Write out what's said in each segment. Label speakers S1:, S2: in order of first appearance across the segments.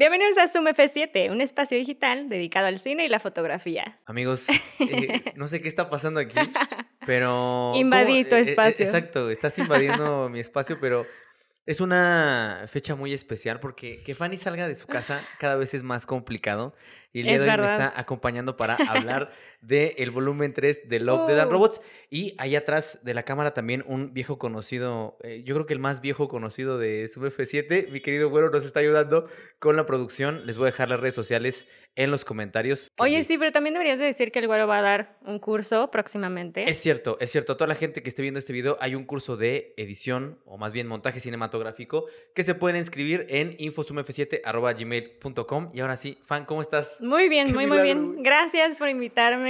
S1: Bienvenidos a Zoom F7, un espacio digital dedicado al cine y la fotografía.
S2: Amigos, eh, no sé qué está pasando aquí, pero...
S1: Invadí tu.
S2: Eh, eh,
S1: espacio.
S2: exacto, estás invadiendo mi espacio, pero es una fecha muy especial porque que Fanny salga de su casa cada vez es más complicado y el día
S1: Es
S2: de hoy me está acompañando para hablar del el volumen 3 de Love, Dead and
S1: Uh.
S2: Robots y ahí atrás de la cámara también un viejo conocido, eh, yo creo que el más viejo conocido de Sub F7, mi querido güero nos está ayudando con la producción, les voy a dejar las redes sociales en los comentarios.
S1: Oye, sí, pero también deberías de decir que el güero va a dar un curso próximamente.
S2: Es cierto, es cierto. A toda la gente que esté viendo este video, hay un curso de edición o más bien montaje cinematográfico que se pueden inscribir en infosum7.gmail.com. Y ahora sí, fan, ¿cómo estás?
S1: Muy bien,
S2: Qué
S1: muy, muy bien. Gracias por invitarme.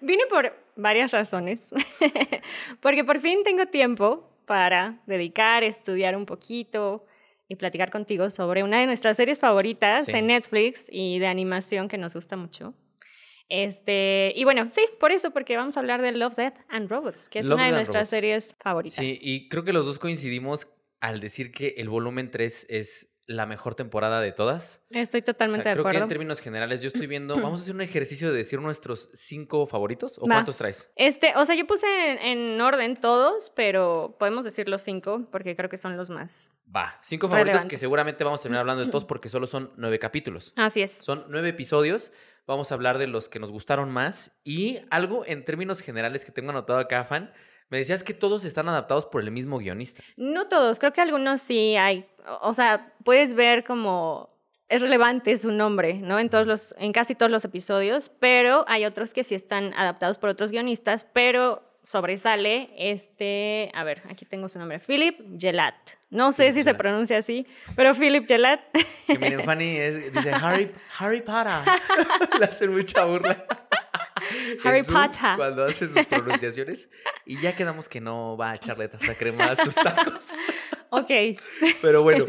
S1: Vine por varias razones. Porque por fin tengo tiempo para dedicar, estudiar un poquito y platicar contigo sobre una de nuestras series favoritas
S2: Sí.
S1: en Netflix y de animación que nos gusta mucho. Este, y bueno, sí, por eso, porque vamos a hablar de Love, Death and Robots, que es
S2: Love,
S1: una de nuestras
S2: Robots.
S1: series favoritas.
S2: Sí, y creo que los dos coincidimos al decir que el volumen 3 es la mejor temporada de todas.
S1: Estoy
S2: O sea,
S1: totalmente
S2: creo
S1: de
S2: que
S1: acuerdo.
S2: en términos generales yo estoy viendo, vamos a hacer un ejercicio de decir nuestros cinco favoritos o
S1: Va.
S2: cuántos traes.
S1: Este, o sea, yo puse en, en orden todos, pero podemos decir los cinco porque creo que son los más.
S2: Va, cinco favoritos que seguramente vamos a terminar hablando de todos porque solo son nueve capítulos.
S1: Así es.
S2: Son nueve episodios. Vamos a hablar de los que nos gustaron más. Y algo en términos generales que tengo anotado acá, fan. Me decías que todos están adaptados por el mismo guionista.
S1: No todos, creo que algunos sí hay. O sea, puedes ver como es relevante su nombre, ¿no? En todos los, en casi todos los episodios, pero hay otros que sí están adaptados por otros guionistas, pero sobresale este, a ver, aquí tengo su nombre, Philip Gelat. No sé
S2: Philip
S1: si se pronuncia así, pero Philip Gelat.
S2: Que miren, Fanny es- dice Harry, Harry Potter. Le hacen mucha burla.
S1: Harry
S2: Zoom
S1: Potter.
S2: Cuando hace sus pronunciaciones. Y ya quedamos que no va a echarle tanta crema a sus tacos.
S1: ok.
S2: Pero bueno,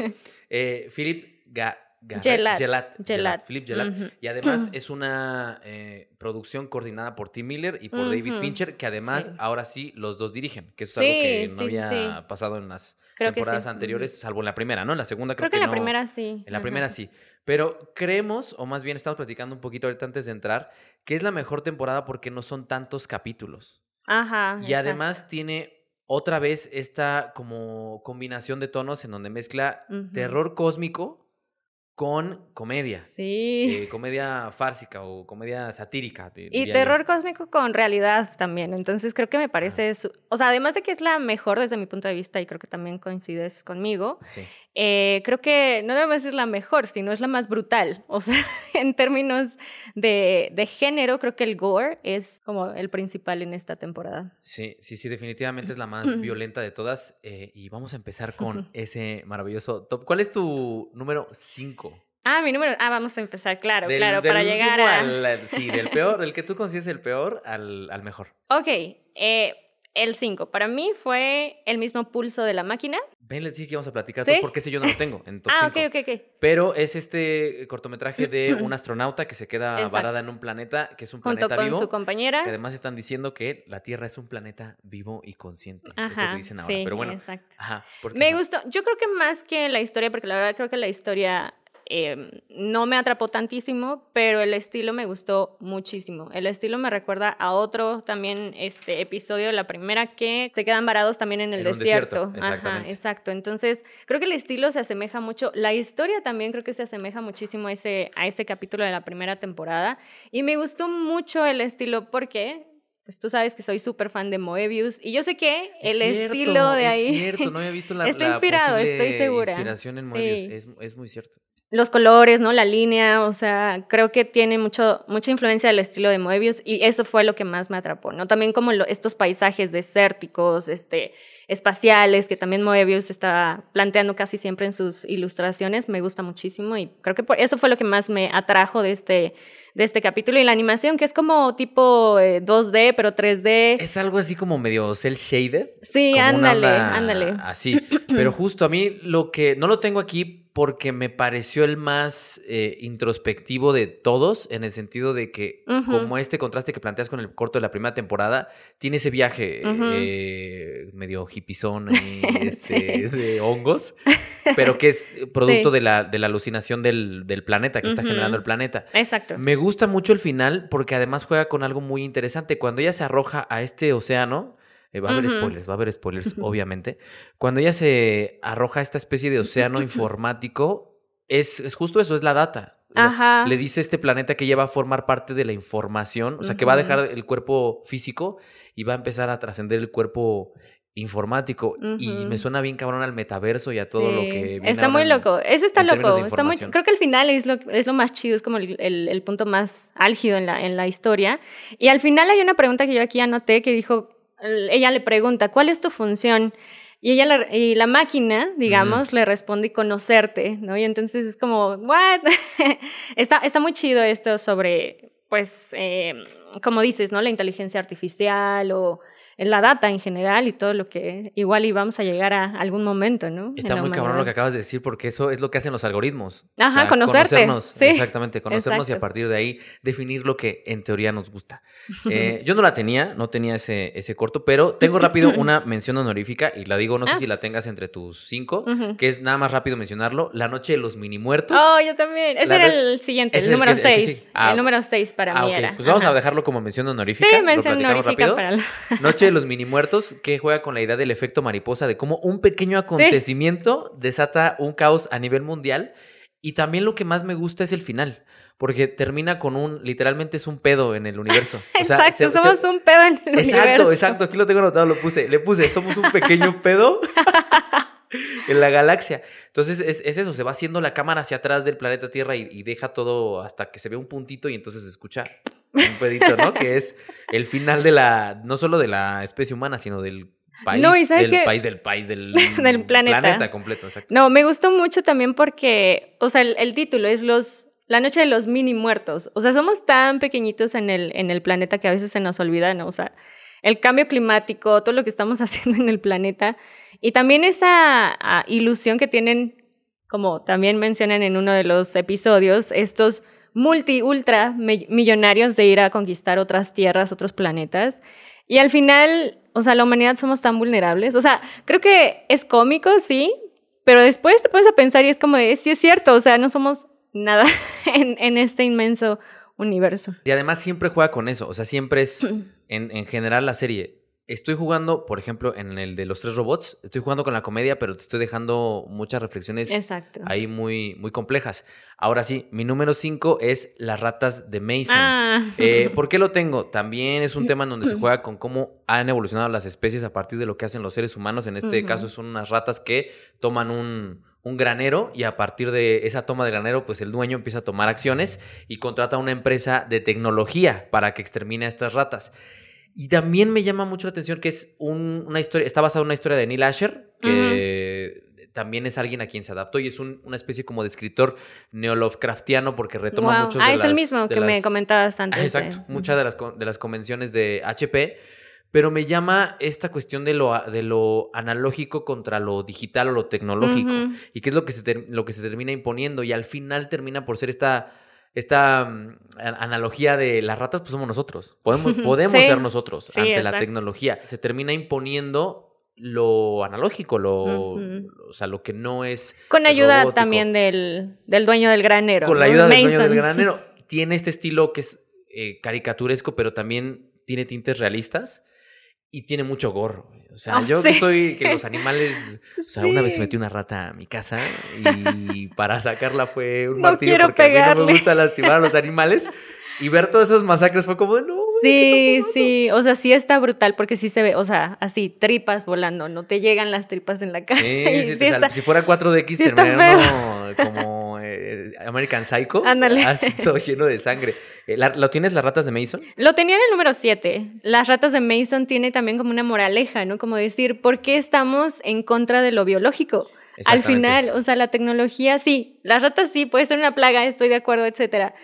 S2: eh, Philip Ga- Garrett-
S1: Gelat.
S2: Gelat,
S1: Gelat.
S2: Gelat, Philip Gelat. Y además es una eh, producción coordinada por Tim Miller y por David. Fincher, que además
S1: Sí.
S2: ahora sí los dos dirigen, que es
S1: Sí,
S2: algo que no
S1: sí,
S2: había pasado en las
S1: Creo
S2: temporadas anteriores, salvo en la primera, ¿no? En la segunda creo,
S1: Creo que en la
S2: no.
S1: primera sí.
S2: En la
S1: Ajá.
S2: primera sí. Pero creemos, o más bien estamos platicando un poquito ahorita antes de entrar, que es la mejor temporada porque no son tantos capítulos.
S1: Ajá.
S2: Y
S1: exacto.
S2: además tiene otra vez esta como combinación de tonos en donde mezcla terror cósmico con comedia.
S1: Sí.
S2: eh, comedia fársica o comedia satírica.
S1: Y
S2: yo.
S1: terror cósmico con realidad también. Entonces creo que me parece. su- O sea, además de que es la mejor desde mi punto de vista, y creo que también coincides conmigo,
S2: Sí.
S1: eh, creo que no nada más es la mejor, sino es la más brutal. O sea, en términos de, de género, creo que el gore es como el principal en esta temporada.
S2: Sí, sí, sí, definitivamente es la más violenta de todas. eh, y vamos a empezar con ese maravilloso top. ¿Cuál es tu número 5?
S1: Ah, mi número. Ah, vamos a empezar, claro, claro, para llegar a.
S2: al- sí, del peor, del que tú consideres el peor al, al mejor.
S1: Ok, eh, el 5. Para mí fue el mismo pulso de la máquina.
S2: Ven, les dije que íbamos a platicar
S1: ¿Sí?
S2: porque ese yo no lo tengo en top
S1: Ah,
S2: 5.
S1: ok, ok, ok.
S2: Pero es este cortometraje de un astronauta que se queda
S1: Exacto.
S2: varada en un planeta que es un
S1: Junto
S2: planeta
S1: con
S2: vivo.
S1: su compañera.
S2: Que además están diciendo que la Tierra es un planeta vivo y consciente. es lo
S1: Ajá,
S2: que dicen ahora.
S1: sí,
S2: Pero bueno,
S1: exacto.
S2: ajá.
S1: Me
S2: ajá.
S1: gustó, yo creo que más que la historia, porque la verdad creo que la historia eh, no me atrapó tantísimo, pero el estilo me gustó muchísimo. El estilo me recuerda a otro también este episodio de la primera que se quedan varados también en el
S2: En
S1: desierto.
S2: desierto,
S1: Ajá, exacto. Entonces, creo que el estilo se asemeja mucho, la historia también creo que se asemeja muchísimo a ese, a ese capítulo de la primera temporada. Y me gustó mucho el estilo porque... Pues tú sabes que soy súper fan de Moebius y yo sé que
S2: Es
S1: el
S2: cierto,
S1: estilo de ahí
S2: Es cierto, no había visto la,
S1: Está inspirado, estoy segura.
S2: inspiración en
S1: Sí.
S2: Moebius. Es, es muy cierto.
S1: Los colores, ¿no? La línea, o sea, creo que tiene mucho, mucha influencia del estilo de Moebius y eso fue lo que más me atrapó, ¿no? También como lo- estos paisajes desérticos, este, espaciales, que también Moebius está planteando casi siempre en sus ilustraciones, me gusta muchísimo y creo que por eso fue lo que más me atrajo de este, de este capítulo y la animación, que es como tipo eh, 2D, pero 3D.
S2: Es algo así como medio cel shaded.
S1: sí, ándale, ándale.
S2: Así. Pero justo a mí lo que no lo tengo aquí porque me pareció el más eh, introspectivo de todos, en el sentido de que, como este contraste que planteas con el corto de la primera temporada, tiene ese viaje eh, medio hippizón ahí, este,
S1: Sí.
S2: de hongos, pero que es producto
S1: Sí.
S2: de, la, de la alucinación del, del planeta, que está generando el planeta.
S1: Exacto.
S2: Me gusta mucho el final porque además juega con algo muy interesante. Cuando ella se arroja a este océano, eh, va a haber spoilers, va a haber spoilers, obviamente. Cuando ella se arroja a esta especie de océano informático, es, es justo eso, es la data.
S1: Ajá.
S2: Le dice este planeta que ella va a formar parte de la información, o sea, que va a dejar el cuerpo físico y va a empezar a trascender el cuerpo informático. Y me suena bien cabrón al metaverso y a todo lo que viene
S1: Está muy loco. Eso está loco. Está muy, creo que al final es lo, es lo más chido, es como el, el- el punto más álgido en la, en la historia. Y al final hay una pregunta que yo aquí anoté que dijo, el- ella le pregunta, ¿cuál es tu función? Y ella le- y la máquina, digamos, le responde conocerte, ¿no? Y entonces es como, ¿what? está, está muy chido esto sobre, pues, eh, como dices, ¿no? La inteligencia artificial o la data en general y todo lo que igual íbamos a llegar a algún momento, ¿no? En
S2: Está muy cabrón lo que acabas de decir, porque eso es lo que hacen los algoritmos.
S1: Ajá, conocerte,
S2: Conocernos,
S1: sí.
S2: exactamente, conocernos y a partir de ahí definir lo que en teoría nos gusta. Eh, yo no la tenía, no tenía ese, ese corto, pero tengo rápido una mención honorífica y la digo, no sé
S1: Ah.
S2: si la tengas entre tus cinco, que es nada más rápido mencionarlo, La Noche de los Mini Muertos.
S1: Oh, yo también. Ese
S2: La
S1: era el siguiente, el
S2: el
S1: número
S2: que- el
S1: 6.
S2: sí. Ah,
S1: el número 6 para
S2: Ah,
S1: mí
S2: ok,
S1: era.
S2: Pues vamos a dejarlo como mención honorífica.
S1: Sí, mención honorífica para la...
S2: Noche de los mini muertos, que juega con la idea del efecto mariposa, de cómo un pequeño acontecimiento desata un caos a nivel mundial. Y también lo que más me gusta es el final, porque termina con un, literalmente es un pedo en el universo. O sea,
S1: exacto,
S2: se- se-
S1: somos un pedo en el
S2: Exacto,
S1: universo.
S2: exacto, aquí lo tengo anotado, lo puse, le puse, somos un pequeño pedo en la galaxia. Entonces es, es eso, se va haciendo la cámara hacia atrás del planeta Tierra y, y deja todo hasta que se ve un puntito y entonces se escucha un pedito, ¿no? que es el final de la, no solo de la especie humana, sino del país,
S1: No, y ¿sabes
S2: del país, del país, del,
S1: Del planeta.
S2: completo, exacto.
S1: No, me gustó mucho también porque, o sea, el, el título es los La noche de los mini muertos. O sea, somos tan pequeñitos en el, en el planeta que a veces se nos olvida, ¿no? O sea, el cambio climático, todo lo que estamos haciendo en el planeta. Y también esa ah, ilusión que tienen, como también mencionan en uno de los episodios, estos multi, ultra mi- millonarios de ir a conquistar otras tierras, otros planetas. Y al final, o sea, la humanidad somos tan vulnerables. O sea, creo que es cómico, sí, pero después te pones a pensar y es como de, sí es cierto, o sea, no somos nada en, en este inmenso universo.
S2: Y además siempre juega con eso, o sea, siempre es, en, en general la serie, estoy jugando, por ejemplo, en el de los tres robots, estoy jugando con la comedia, pero te estoy dejando muchas reflexiones
S1: Exacto.
S2: ahí muy, muy complejas. Ahora sí, mi número 5 es las ratas de Mason.
S1: Ah.
S2: Eh, ¿Por qué lo tengo? También es un tema en donde se juega con cómo han evolucionado las especies a partir de lo que hacen los seres humanos. En este caso son unas ratas que toman un, un granero y a partir de esa toma de granero, pues el dueño empieza a tomar acciones y contrata a una empresa de tecnología para que extermine a estas ratas. Y también me llama mucho la atención que es un- una historia, está basada en una historia de Neil Asher, que también es alguien a quien se adaptó y es un- una especie como de escritor neo-Lovecraftiano porque retoma
S1: Wow.
S2: muchos
S1: Ah,
S2: de
S1: es
S2: las...
S1: el mismo que me comentabas
S2: Ah,
S1: antes.
S2: Exacto,
S1: de-
S2: muchas de las, de las convenciones de HP, pero me llama esta cuestión de lo, de lo analógico contra lo digital o lo tecnológico, y qué es lo que, se ter- lo que se termina imponiendo, y al final termina por ser esta, esta mm, analogía de las ratas, pues somos nosotros, podemos, podemos
S1: Sí,
S2: ser nosotros
S1: sí,
S2: ante la tecnología, se termina imponiendo lo analógico, lo, o sea, lo que no es
S1: Con ayuda
S2: robótico.
S1: también del, del dueño del granero.
S2: Con la ayuda del dueño del granero. Tiene este estilo que es eh, caricaturesco, pero también tiene tintes realistas y tiene mucho gorro. O sea,
S1: Ah,
S2: yo que
S1: sí.
S2: soy que los animales. O sea, una vez metí una rata a mi casa y para sacarla fue un
S1: No quiero
S2: porque a mí no
S1: pegarle.
S2: me gusta lastimar a los animales. Y ver todas esas masacres fue como, no. güey, ¿qué
S1: Sí,
S2: está pasando?".
S1: sí, o sea, sí está brutal porque sí se ve, o sea, así, tripas volando, no te llegan las tripas en la cara.
S2: Sí, sí,
S1: sí está-
S2: si fuera 4DX
S1: sí
S2: terminaría como eh, American Psycho.
S1: Ándale.
S2: Así todo lleno de sangre. Eh, ¿la- ¿Lo tienes las ratas de Mason?
S1: Lo tenía en el número 7. Las ratas de Mason tiene también como una moraleja, ¿no? Como decir, ¿por qué estamos en contra de lo biológico? Al final, o sea, la tecnología sí, las ratas sí, puede ser una plaga, estoy de acuerdo, etcétera.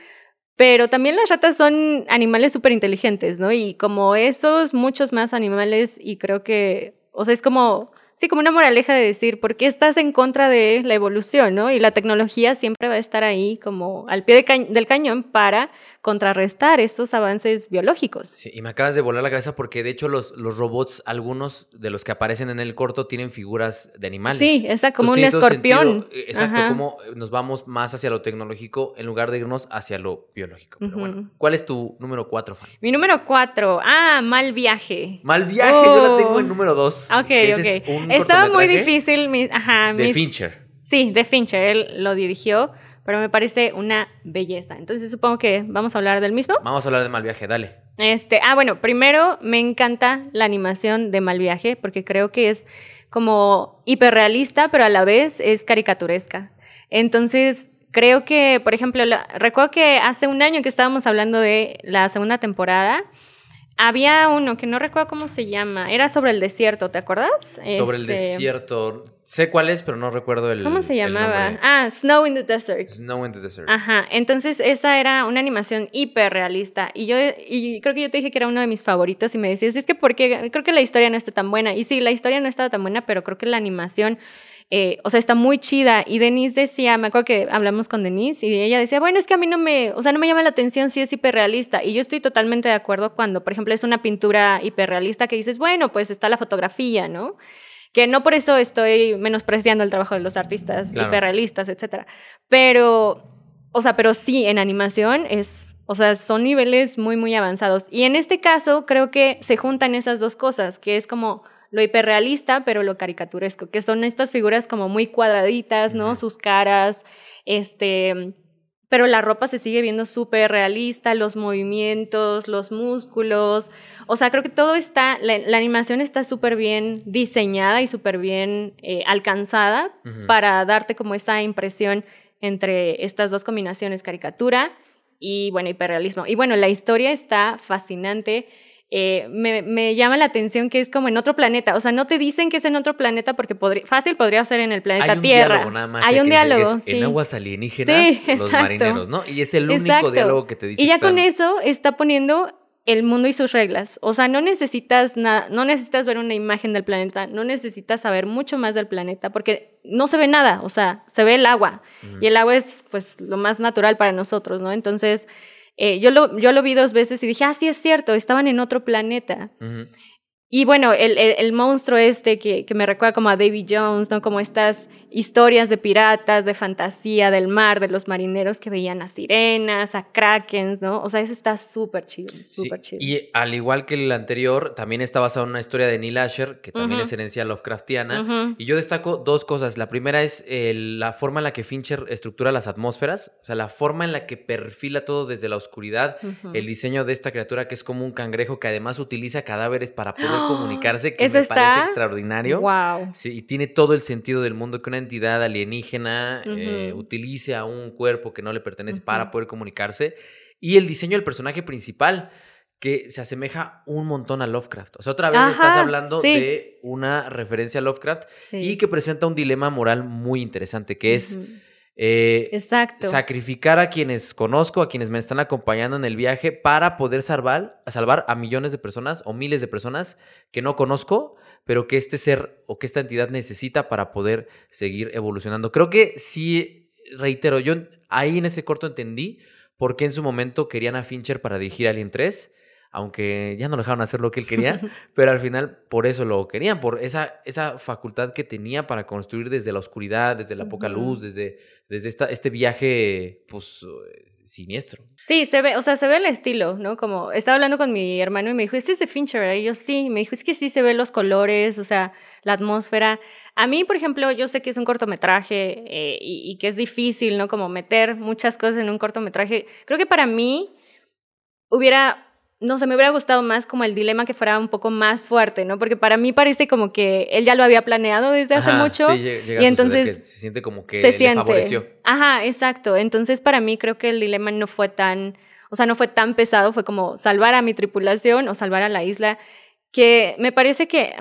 S1: Pero también las ratas son animales súper inteligentes, ¿no? Y como esos, muchos más animales, y creo que, o sea, es como sí, como una moraleja de decir, ¿por qué estás en contra de la evolución, no? Y la tecnología siempre va a estar ahí como al pie del cañón para contrarrestar estos avances biológicos.
S2: Sí, y me acabas de volar la cabeza porque de hecho los, los robots, algunos de los que aparecen en el corto, tienen figuras de animales.
S1: Sí, exacto, como un escorpión.
S2: Eh, exacto, como nos vamos más hacia lo tecnológico en lugar de irnos hacia lo biológico. Pero bueno, ¿cuál es tu número cuatro, Fan?
S1: Mi número cuatro, ah, Mal Viaje.
S2: Mal Viaje, yo la tengo en número dos.
S1: Ok, ok. Estaba muy difícil. Ajá,
S2: de Fincher.
S1: Sí, de Fincher, él lo dirigió pero me parece una belleza. Entonces supongo que vamos a hablar del mismo.
S2: Vamos a hablar de Mal Viaje, dale.
S1: Este, ah, bueno, primero me encanta la animación de Mal Viaje porque creo que es como hiperrealista, pero a la vez es caricaturesca. Entonces, creo que, por ejemplo, recuerdo que hace un año que estábamos hablando de la segunda temporada, había uno que no recuerdo cómo se llama, era sobre el desierto, ¿te acuerdas?
S2: Sobre el este, desierto. Sé cuál es, pero no recuerdo el.
S1: ¿Cómo se llamaba? Ah, Snow in the Desert.
S2: Snow in the Desert.
S1: Ajá. Entonces, esa era una animación hiper realista. Y yo, y creo que yo te dije que era uno de mis favoritos. Y me decías, es que porque creo que la historia no está tan buena. Y sí, la historia no estaba tan buena, pero creo que la animación eh, o sea, está muy chida. Y Denise decía, me acuerdo que hablamos con Denise y ella decía, bueno, es que a mí no me, o sea, no me llama la atención si es hiperrealista. Y yo estoy totalmente de acuerdo cuando, por ejemplo, es una pintura hiperrealista que dices, bueno, pues está la fotografía, ¿no? Que no por eso estoy menospreciando el trabajo de los artistas hiperrealistas, etcétera. Pero, o sea, pero sí, en animación es, o sea, son niveles muy, muy avanzados. Y en este caso, creo que se juntan esas dos cosas, que es como lo hiperrealista, pero lo caricaturesco, que son estas figuras como muy cuadraditas, ¿no? Sus caras, este, pero la ropa se sigue viendo súper realista, los movimientos, los músculos, o sea, creo que todo está, la, animación está súper bien diseñada y súper bien eh, alcanzada para darte como esa impresión entre estas dos combinaciones, caricatura y, bueno, hiperrealismo. Y bueno, la historia está fascinante eh, me, llama la atención que es como en otro planeta. O sea, no te dicen que es en otro planeta porque fácil podría ser en el planeta
S2: Hay un
S1: Tierra.
S2: Diálogo, nada más
S1: Hay un diálogo.
S2: En aguas alienígenas, los marineros, ¿no? Y es el único diálogo que te dice.
S1: Y ya con eso está poniendo el mundo y sus reglas. O sea, no necesitas nada, no necesitas ver una imagen del planeta, no necesitas saber mucho más del planeta porque no se ve nada, o sea, se ve el agua y el agua es pues lo más natural para nosotros, ¿no? Entonces, eh, yo, lo, yo lo vi dos veces y dije, ah, sí es cierto, estaban en otro planeta. Y bueno, el, el, monstruo este que, que, me recuerda como a Davy Jones, ¿no? Como estas historias de piratas, de fantasía, del mar, de los marineros que veían a sirenas, a krakens, ¿no? O sea, eso está súper chido, súper chido.
S2: Y al igual que el anterior, también está basado en una historia de Neil Asher, que también es herencia Lovecraftiana. Y yo destaco dos cosas. La primera es la forma en la que Fincher estructura las atmósferas, o sea, la forma en la que perfila todo desde la oscuridad, el diseño de esta criatura que es como un cangrejo que además utiliza cadáveres para poder comunicarse, que me parece extraordinario.
S1: Wow.
S2: Sí, y tiene todo el sentido del mundo que una entidad alienígena eh, utilice a un cuerpo que no le pertenece para poder comunicarse. Y el diseño del personaje principal, que se asemeja un montón a Lovecraft. O sea, otra vez estás hablando de una referencia a Lovecraft y que presenta un dilema moral muy interesante, que es eh,
S1: Exacto.
S2: Sacrificar a quienes conozco, a quienes me están acompañando en el viaje para poder salvar, salvar a millones de personas o miles de personas que no conozco, pero que este ser o que esta entidad necesita para poder seguir evolucionando. Creo que sí, reitero, yo ahí en ese corto entendí por qué en su momento querían a Fincher para dirigir Alien 3 aunque ya no dejaron hacer lo que él quería, pero al final por eso lo querían, por esa, esa facultad que tenía para construir desde la oscuridad, desde la poca luz, desde, desde esta, este viaje, pues, eh, siniestro.
S1: Sí, se ve, o sea, se ve el estilo, ¿no? Como, estaba hablando con mi hermano y me dijo, ¿este es de Fincher? Y yo, sí, me dijo, es que sí se ven los colores, o sea, la atmósfera. A mí, por ejemplo, yo sé que es un cortometraje eh, y, y que es difícil, ¿no? Como meter muchas cosas en un cortometraje. Creo que para mí hubiera no sé, me hubiera gustado más como el dilema que fuera un poco más fuerte, ¿no? Porque para mí parece como que él ya lo había planeado desde hace mucho.
S2: Sí, y entonces se siente como que se siente. favoreció.
S1: Ajá, exacto. Entonces para mí creo que el dilema no fue tan, o sea, no fue tan pesado, fue como salvar a mi tripulación o salvar a la isla, que me parece que,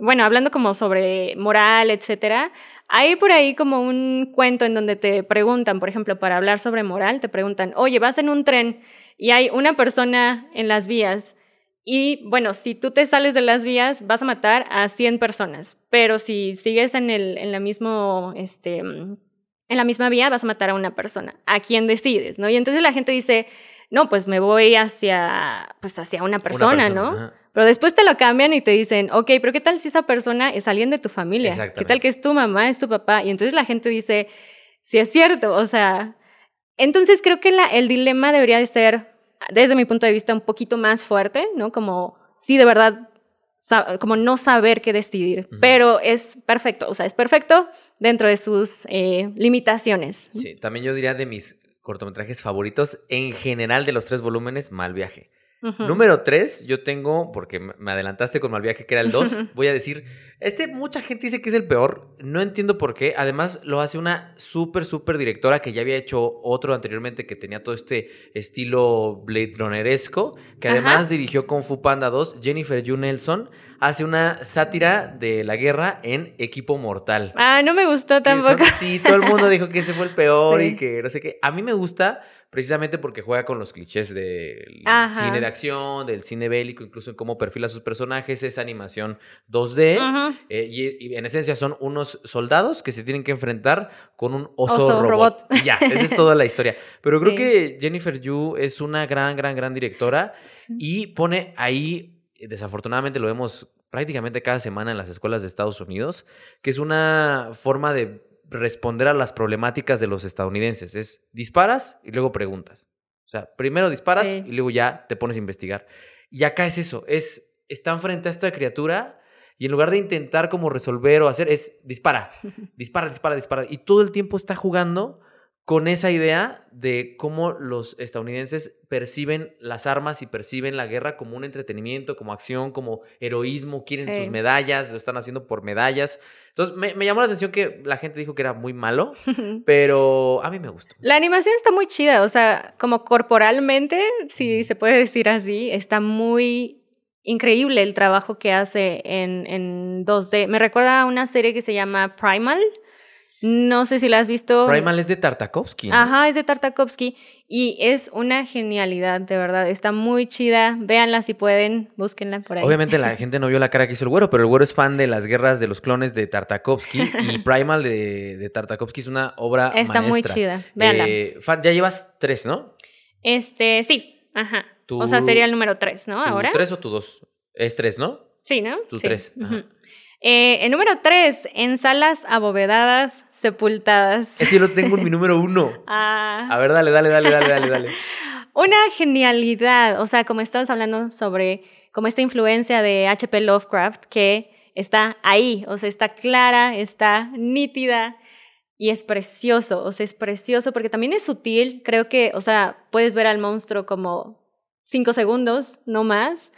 S1: bueno, hablando como sobre moral, etcétera, hay por ahí como un cuento en donde te preguntan, por ejemplo, para hablar sobre moral, te preguntan, oye, vas en un tren y hay una persona en las vías Y bueno, si tú te sales de las vías, vas a matar a 100 personas, pero si sigues en, el, en, la, mismo, este, en la misma vía, vas a matar a una persona. ¿A quién decides? ¿no? Y entonces la gente dice, no, pues me voy hacia, pues hacia una persona, ¿no? Pero después te lo cambian y te dicen, ok, pero ¿qué tal si esa persona es alguien de tu familia? ¿Qué tal que es tu mamá, es tu papá? Y entonces la gente dice, si es cierto, o sea, entonces creo que la, el dilema debería de ser desde mi punto de vista, un poquito más fuerte, ¿no? Como, sí, de verdad, como no saber qué decidir, pero es perfecto, o sea, es perfecto dentro de sus eh, limitaciones.
S2: Sí, también yo diría de mis cortometrajes favoritos, en general de los tres volúmenes, Mal Viaje. Número tres, yo tengo, porque me adelantaste con Malviaje, que era el dos, voy a decir, este mucha gente dice que es el peor, no entiendo por qué, además lo hace una súper, súper directora que ya había hecho otro anteriormente que tenía todo este estilo Blade Runneresco, que además dirigió Kung Fu Panda 2, Jennifer Yu Nelson, hace una sátira de la guerra en Equipo Mortal.
S1: Ah, no me gustó tampoco.
S2: sí, todo el mundo dijo que ese fue el peor y que no sé qué. A mí me gusta precisamente porque juega con los clichés del cine de acción, del cine bélico, incluso en cómo perfila sus personajes, esa animación 2D, eh, y, en esencia son unos soldados que se tienen que enfrentar con un oso, robot. ya, esa es toda la historia. Pero creo que Jennifer Yu es una gran, gran, gran directora y pone ahí, desafortunadamente lo vemos prácticamente cada semana en las escuelas de Estados Unidos, que es una forma de responder a las problemáticas de los estadounidenses. Es disparas y luego preguntas. O sea, primero disparas y luego ya te pones a investigar. Y acá es eso, es, están frente a esta criatura y en lugar de intentar como resolver o hacer, es dispara, dispara, dispara, dispara. Y todo el tiempo está jugando con esa idea de cómo los estadounidenses perciben las armas y perciben la guerra como un entretenimiento, como acción, como heroísmo, quieren sus medallas, lo están haciendo por medallas. Entonces me, llamó la atención que la gente dijo que era muy malo, pero a mí me gustó.
S1: La animación está muy chida, o sea, como corporalmente, si se puede decir así, está muy increíble el trabajo que hace en, en 2D. Me recuerda a una serie que se llama Primal no sé si la has visto.
S2: Primal es de Tartakovsky.
S1: Ajá, es de Tartakovsky. Y es una genialidad, de verdad. Está muy chida. Véanla si pueden, búsquenla por ahí.
S2: Obviamente la gente no vio la cara que hizo el güero, pero el güero es fan de las guerras de los clones de Tartakovsky. y Primal de, de Tartakovsky es una obra
S1: Está muy chida. Véanla.
S2: Eh, ya llevas tres, ¿no?
S1: Este, sí. Ajá. o sea, sería el número tres, ¿no? Ahora.
S2: ¿Tres o tu dos? Es tres, ¿no?
S1: Sí, ¿no?
S2: Tu tres. Ajá.
S1: Eh, el número tres, en salas abovedadas, sepultadas.
S2: Ese lo tengo en mi número uno.
S1: Ah.
S2: A ver, dale, dale, dale, dale, dale, dale.
S1: Una genialidad, o sea, como estabas hablando sobre como esta influencia de H.P. Lovecraft que está ahí, o sea, está clara, está nítida y es precioso, o sea, es precioso porque también es sutil, creo que, o sea, puedes ver al monstruo como cinco segundos, no más,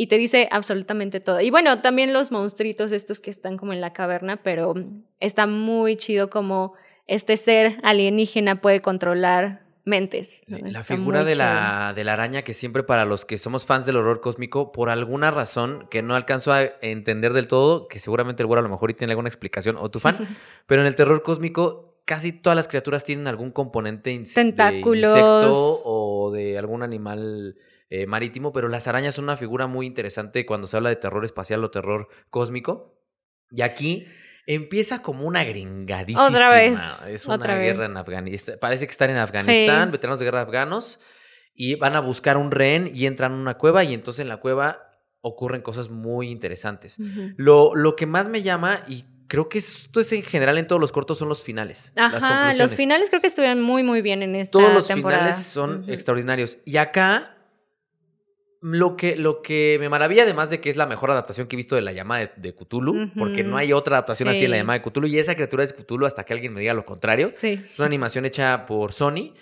S1: y te dice absolutamente todo. Y bueno, también los monstruitos estos que están como en la caverna, pero está muy chido como este ser alienígena puede controlar mentes.
S2: La figura de la, de la, araña que siempre para los que somos fans del horror cósmico, por alguna razón que no alcanzo a entender del todo, que seguramente el güero a lo mejor tiene alguna explicación, o tu fan, pero en el terror cósmico casi todas las criaturas tienen algún componente
S1: Tentáculos.
S2: de insecto o de algún animal eh, marítimo, pero las arañas son una figura muy interesante cuando se habla de terror espacial o terror cósmico. Y aquí empieza como una gringadísima.
S1: Otra vez.
S2: Es una guerra en Afganistán. Parece que están en Afganistán, veteranos de guerra afganos, y van a buscar un rehén y entran a una cueva y entonces en la cueva ocurren cosas muy interesantes. lo, lo que más me llama y creo que esto es en general en todos los cortos son los finales.
S1: Ajá, los finales creo que estuvieron muy, muy bien en esta.
S2: Todos
S1: los
S2: finales son extraordinarios. Y acá lo que, lo que me maravilla, además de que es la mejor adaptación que he visto de la llamada de, Cthulhu, porque no hay otra adaptación así de la llamada de Cthulhu, y esa criatura es Cthulhu hasta que alguien me diga lo contrario. Es una animación hecha por Sony.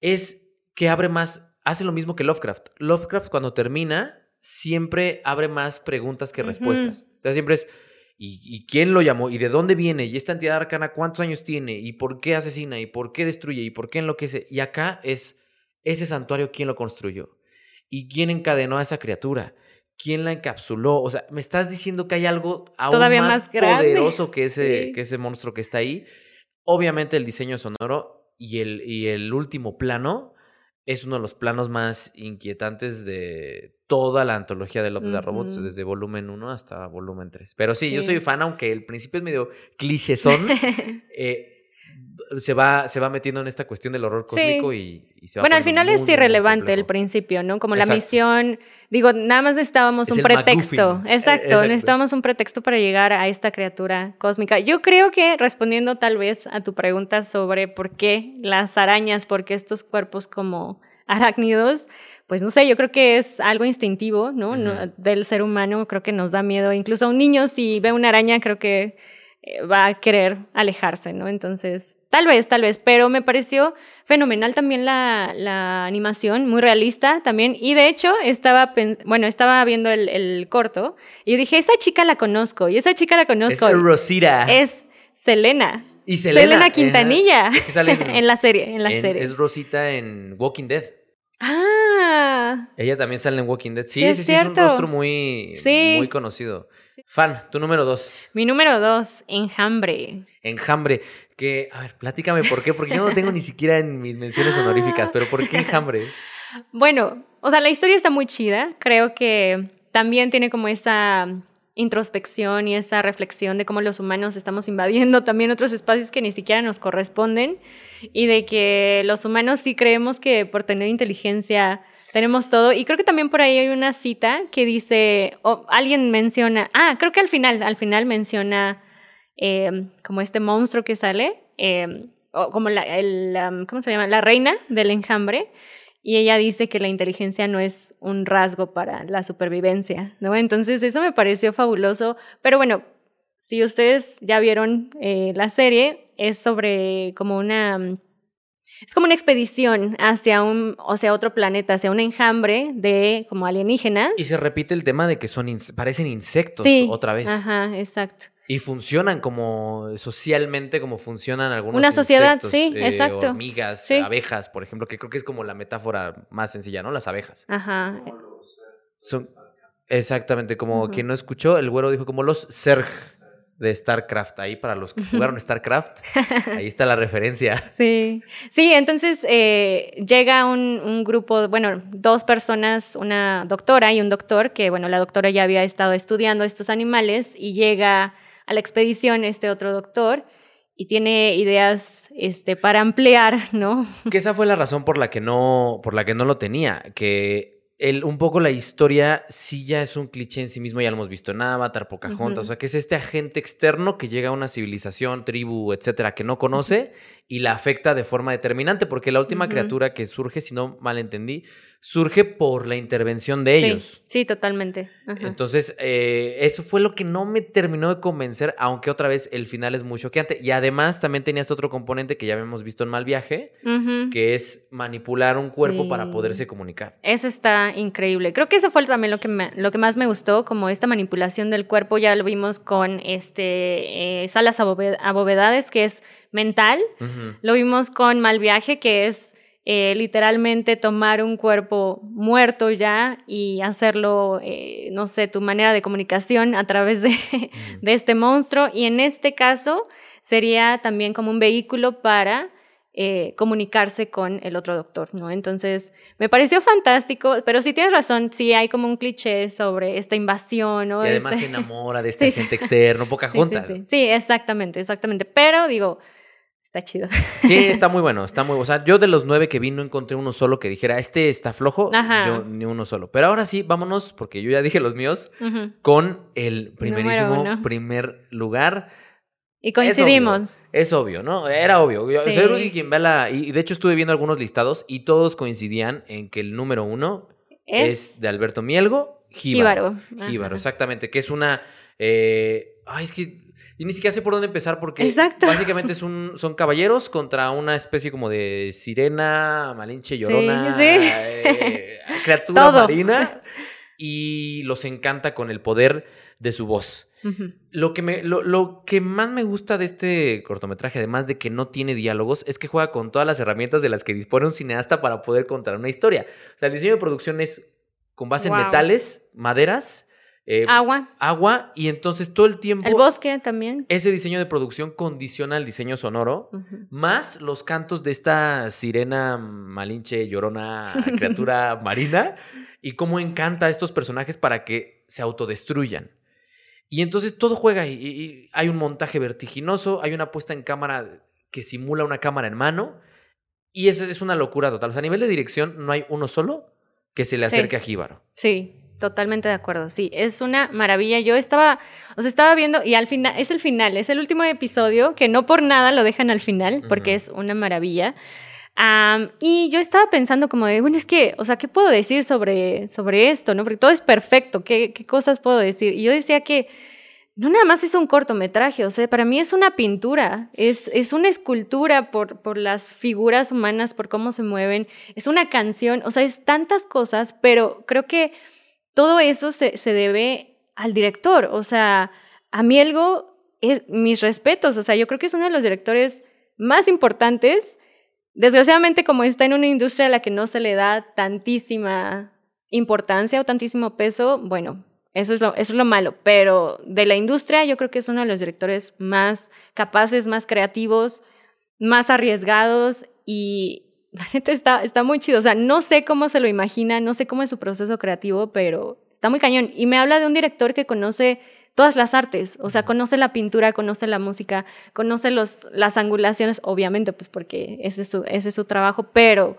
S2: Es que abre más, hace lo mismo que Lovecraft. Lovecraft cuando termina siempre abre más preguntas que respuestas. O sea, siempre es, ¿y, ¿y, quién lo llamó? ¿Y de dónde viene? ¿Y esta entidad arcana cuántos años tiene? ¿Y por qué asesina? ¿Y por qué destruye? ¿Y por qué enloquece? Y acá es, ese santuario, ¿quién lo construyó? ¿Y quién encadenó a esa criatura? ¿Quién la encapsuló? O sea, me estás diciendo que hay algo aún más, poderoso que ese, que ese monstruo que está ahí. Obviamente el diseño sonoro y el, y el último plano es uno de los planos más inquietantes de toda la antología de Love de Robots, desde volumen 1 hasta volumen 3. Pero sí, yo soy fan, aunque el principio es medio clichésón, eh, se, va, se va metiendo en esta cuestión del horror
S1: Sí.
S2: cósmico y, y se va
S1: Bueno, al final
S2: muy,
S1: es irrelevante el principio, ¿no? Como la
S2: Exacto.
S1: misión, digo, nada más necesitábamos
S2: Es
S1: un pretexto.
S2: Eh,
S1: Exacto,
S2: exacto.
S1: necesitábamos un pretexto para llegar a esta criatura cósmica. Yo creo que respondiendo tal vez a tu pregunta sobre por qué las arañas, por qué estos cuerpos como arácnidos, pues no sé, yo creo que es algo instintivo, ¿no? No-
S2: Ujú.
S1: Del ser humano, creo que nos da miedo. Incluso a un niño, si ve una araña, creo que va a querer alejarse, ¿no? Entonces, tal vez, tal vez, pero me pareció fenomenal también la, la animación, muy realista también. Y de hecho, estaba, bueno, estaba viendo el, el corto y yo dije, esa chica la conozco, y esa chica la
S2: Es
S1: conozco.
S2: Rosita.
S1: Es Selena.
S2: y Selena.
S1: Selena. Quintanilla.
S2: Es que sale en,
S1: en la serie, en la
S2: en-
S1: serie.
S2: Es Rosita en Walking Dead.
S1: Ah,
S2: Ella también sale en Walking Dead. Sí,
S1: Sí,
S2: sí,
S1: es
S2: sí, es un rostro muy,
S1: Sí.
S2: muy conocido.
S1: Sí.
S2: Fan, tu número dos.
S1: mi número dos, Enjambre.
S2: Enjambre. Que, a ver, platícame por qué, porque yo no tengo ni siquiera en mis menciones honoríficas, pero ¿por qué enjambre?
S1: Bueno, o sea, la historia está muy chida. Creo que también tiene como esa introspección y esa reflexión de cómo los humanos estamos invadiendo también otros espacios que ni siquiera nos corresponden y de que los humanos sí creemos que por tener inteligencia tenemos todo. Y creo que también por ahí hay una cita que dice, o alguien menciona, ah, creo que al final, al final menciona eh, como este monstruo que sale, eh, o como la, ¿cómo se llama? La reina del enjambre. Y ella dice que la inteligencia no es un rasgo para la supervivencia, ¿no? Entonces eso me pareció fabuloso. Pero bueno, si ustedes ya vieron eh, la serie, es sobre como una... Es como una expedición hacia un, o sea, otro planeta, hacia un enjambre de como alienígenas.
S2: Y se repite el tema de que son parecen insectos
S1: Sí,
S2: otra vez.
S1: Ajá, exacto.
S2: Y funcionan como socialmente, como funcionan algunos
S1: Una sociedad, sí,
S2: eh,
S1: exacto.
S2: Hormigas,
S1: Sí.
S2: abejas, por ejemplo, que creo que es como la metáfora más sencilla, ¿no? Las abejas.
S1: Ajá.
S2: Son exactamente como quien no escuchó, el güero dijo como los Zerg de StarCraft. Ahí para los que jugaron StarCraft, ahí está la referencia.
S1: Sí, sí, entonces eh, llega un, un grupo, bueno, dos personas, una doctora y un doctor, que bueno, la doctora ya había estado estudiando estos animales y llega a la expedición este otro doctor y tiene ideas este, para ampliar, ¿no?
S2: Que esa fue la razón por la que no, por la que no lo tenía. Que el, un poco la historia sí ya es un cliché en sí mismo, ya lo hemos visto en Avatar, Pocahontas. O sea, que es este agente externo que llega a una civilización, tribu, etcétera, que no conoce y la afecta de forma determinante. Porque la última criatura que surge, si no malentendí, surge por la intervención de ellos.
S1: Sí, totalmente. Ajá.
S2: Entonces, eh, eso fue lo que no me terminó de convencer, aunque otra vez el final es muy choqueante. Y además también tenías otro componente que ya habíamos visto en Mal Viaje, que es manipular un cuerpo para poderse comunicar.
S1: Eso está increíble. Creo que eso fue también lo que, me- lo que más me gustó, como esta manipulación del cuerpo. Ya lo vimos con este, eh, Salas Above- Abovedades, que es mental. Lo vimos con Mal Viaje, que es eh, literalmente tomar un cuerpo muerto ya y hacerlo, eh, no sé, tu manera de comunicación a través de, de este monstruo. Y en este caso sería también como un vehículo para eh, comunicarse con el otro doctor, ¿no? Entonces, me pareció fantástico, pero sí tienes razón, sí hay como un cliché sobre esta invasión, ¿no?
S2: Y además
S1: Este-
S2: se enamora de este
S1: Sí, sí.
S2: agente externo,
S1: sí,
S2: Pocahontas.
S1: sí, sí, exactamente, exactamente. Pero digo, está chido.
S2: Sí, está muy bueno, está muy O sea, yo de los nueve que vi no encontré uno solo que dijera, este está flojo,
S1: Ajá.
S2: yo ni uno solo. Pero ahora sí, vámonos, porque yo ya dije los míos, con el primerísimo primer lugar.
S1: Y
S2: Es
S1: coincidimos.
S2: obvio, Es obvio, ¿no? Era obvio. Yo
S1: Sí.
S2: soy quien ve la. Y de hecho estuve viendo algunos listados y todos coincidían en que el número uno es,
S1: Es,
S2: de Alberto Mielgo, Jíbaro.
S1: Jíbaro.
S2: Exactamente. Que es una. eh, ay, es que. Y ni siquiera sé por dónde empezar porque
S1: Exacto.
S2: básicamente es un, son caballeros contra una especie como de sirena, malinche, llorona,
S1: sí.
S2: eh, criatura
S1: Todo.
S2: marina y los encanta con el poder de su voz. Lo que, me, lo, lo que más me gusta de este cortometraje, además de que no tiene diálogos, es que juega con todas las herramientas de las que dispone un cineasta para poder contar una historia. O sea, el diseño de producción es con base en
S1: Wow.
S2: metales, maderas eh,
S1: Agua.
S2: agua y entonces todo el tiempo
S1: El bosque también.
S2: ese diseño de producción condiciona el diseño sonoro, más los cantos de esta sirena malinche, llorona, criatura marina, y cómo encanta a estos personajes para que se autodestruyan. Y entonces todo juega y, y- hay un montaje vertiginoso, hay una puesta en cámara que simula una cámara en mano, y eso es una locura total. O sea, a nivel de dirección no hay uno solo que se le
S1: Sí.
S2: acerque a Jíbaro.
S1: Sí, totalmente de acuerdo. Sí, es una maravilla. Yo estaba, o sea, estaba viendo y al final, es el final, es el último episodio que no por nada lo dejan al final porque
S2: Ujú.
S1: es una maravilla. Am, y yo estaba pensando como de, bueno, es que, o sea, ¿qué puedo decir sobre, sobre esto? ¿no? Porque todo es perfecto, ¿qué, ¿qué cosas puedo decir? Y yo decía que no nada más es un cortometraje, o sea, para mí es una pintura, es, es una escultura por, por las figuras humanas, por cómo se mueven, es una canción, o sea, es tantas cosas, pero creo que todo eso se, se debe al director, o sea, a Mielgo es mis respetos, o sea, yo creo que es uno de los directores más importantes, desgraciadamente como está en una industria a la que no se le da tantísima importancia o tantísimo peso, bueno, eso es, lo, eso es lo malo, pero de la industria yo creo que es uno de los directores más capaces, más creativos, más arriesgados y la neta está, está muy chido. O sea, no sé cómo se lo imagina, no sé cómo es su proceso creativo, pero está muy cañón. Y me habla de un director que conoce todas las artes, o sea, conoce la pintura, conoce la música, conoce los, las angulaciones, obviamente, pues porque ese es su, ese es su trabajo, pero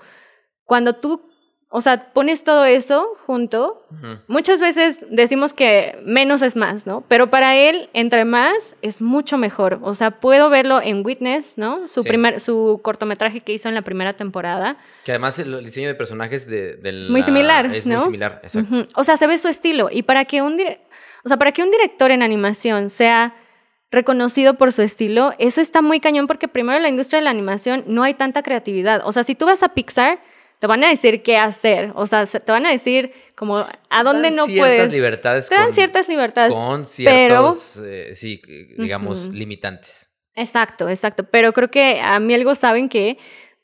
S1: cuando tú, o sea, pones todo eso junto. Muchas veces decimos que menos es más, ¿no? Pero para él, entre más es mucho mejor. O sea, puedo verlo en Witness, ¿no? Su,
S2: Sí.
S1: primer, su cortometraje que hizo en la primera temporada.
S2: Que además el, diseño de personajes de,
S1: muy
S2: la-
S1: similar,
S2: Es
S1: ¿no?
S2: muy similar, exacto.
S1: O sea, se ve su estilo. Y para que un, o sea, para que un director en animación sea reconocido por su estilo, eso está muy cañón porque primero en la industria de la animación no hay tanta creatividad. O sea, si tú vas a Pixar, te van a decir qué hacer. O sea, se- te van a decir como a dónde no
S2: ciertas
S1: puedes.
S2: libertades
S1: Te dan
S2: con-
S1: ciertas libertades.
S2: con ciertos, eh, sí, digamos, limitantes.
S1: Exacto, exacto. Pero creo que a mí algo saben que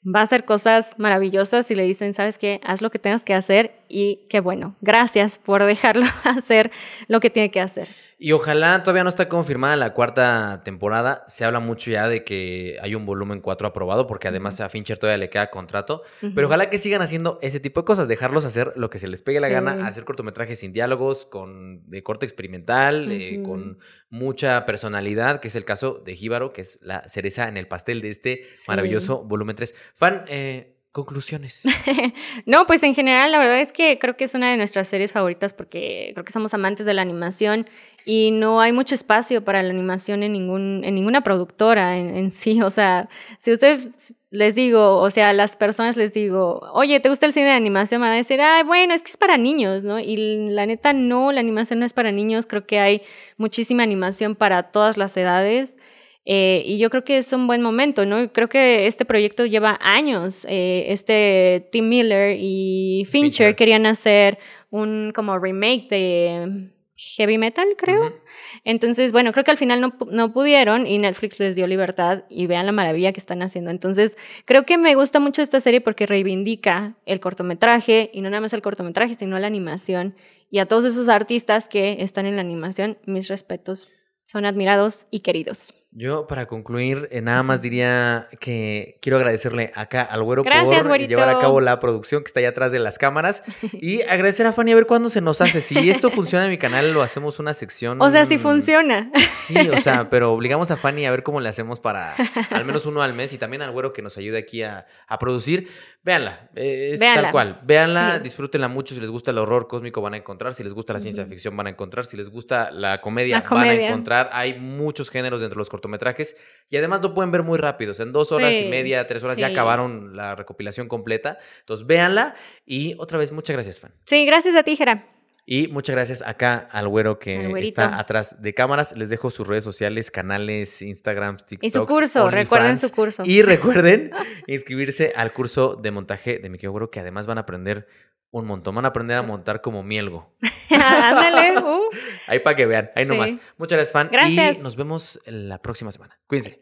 S1: va a hacer cosas maravillosas y le dicen, ¿sabes qué? Haz lo que tengas que hacer y qué bueno. Gracias por dejarlo hacer lo que tiene que hacer.
S2: Y ojalá todavía no está confirmada la cuarta temporada. Se habla mucho ya de que hay un volumen 4 aprobado, porque además a Fincher todavía le queda contrato. Pero ojalá que sigan haciendo ese tipo de cosas, dejarlos hacer lo que se les pegue la
S1: Sí.
S2: gana, hacer cortometrajes sin diálogos, con de corte experimental, eh, con mucha personalidad, que es el caso de Jíbaro, que es la cereza en el pastel de este
S1: Sí.
S2: maravilloso volumen 3. Fan, eh, conclusiones.
S1: No, pues en general la verdad es que creo que es una de nuestras series favoritas porque creo que somos amantes de la animación y no hay mucho espacio para la animación en, ningún, en ninguna productora en, sí. O sea, si ustedes les digo, o sea, las personas les digo, oye, ¿te gusta el cine de animación? Me van a decir, ay, bueno, es que es para niños, ¿no? Y la neta no, la animación no es para niños. Creo que hay muchísima animación para todas las edades. Eh, y yo creo que es un buen momento, ¿no? Creo que este proyecto lleva años. Eh, este Tim Miller y Fincher,
S2: Fincher.
S1: querían hacer un como remake de Heavy Metal, creo.
S2: Ujú.
S1: Entonces, bueno, creo que al final no, no pudieron y Netflix les dio libertad y vean la maravilla que están haciendo. Entonces, creo que me gusta mucho esta serie porque reivindica el cortometraje y no nada más el cortometraje, sino la animación. Y a todos esos artistas que están en la animación, mis respetos, son admirados y queridos.
S2: Yo, para concluir, eh, nada más diría que quiero agradecerle acá al güero
S1: Gracias,
S2: por
S1: güerito.
S2: llevar a cabo la producción que está allá atrás de las cámaras y agradecer a Fanny a ver cuándo se nos hace. Si esto funciona en mi canal, lo hacemos una sección.
S1: O sea, si funciona.
S2: Sí, o sea, pero obligamos a Fanny a ver cómo le hacemos para al menos uno al mes y también al güero que nos ayude aquí a, a producir. Véanla, eh, es
S1: Véanla.
S2: tal cual. Véanla,
S1: Sí.
S2: disfrútenla mucho. Si les gusta el horror cósmico, van a encontrar. Si les gusta la ciencia ficción, van a encontrar. Si les gusta la comedia,
S1: La
S2: van a encontrar. Hay muchos géneros dentro de los cortometrajes y además lo pueden ver muy rápido. O sea, en dos horas y media, tres horas ya acabaron la recopilación completa. Entonces, véanla y otra vez, muchas gracias, Fan.
S1: Sí, gracias a ti, Jera.
S2: Y muchas gracias acá al güero que
S1: Al
S2: está atrás de cámaras. Les dejo sus redes sociales, canales, Instagram, TikTok.
S1: Y su curso, recuerden su curso.
S2: Y recuerden inscribirse al curso de montaje de mi querido güero, que además van a aprender un montón. Van a aprender a montar como mielgo.
S1: Ándale. uh.
S2: Ahí para que vean, ahí
S1: Sí.
S2: nomás. Muchas gracias, fan.
S1: Gracias.
S2: Y nos vemos la próxima semana. Cuídense.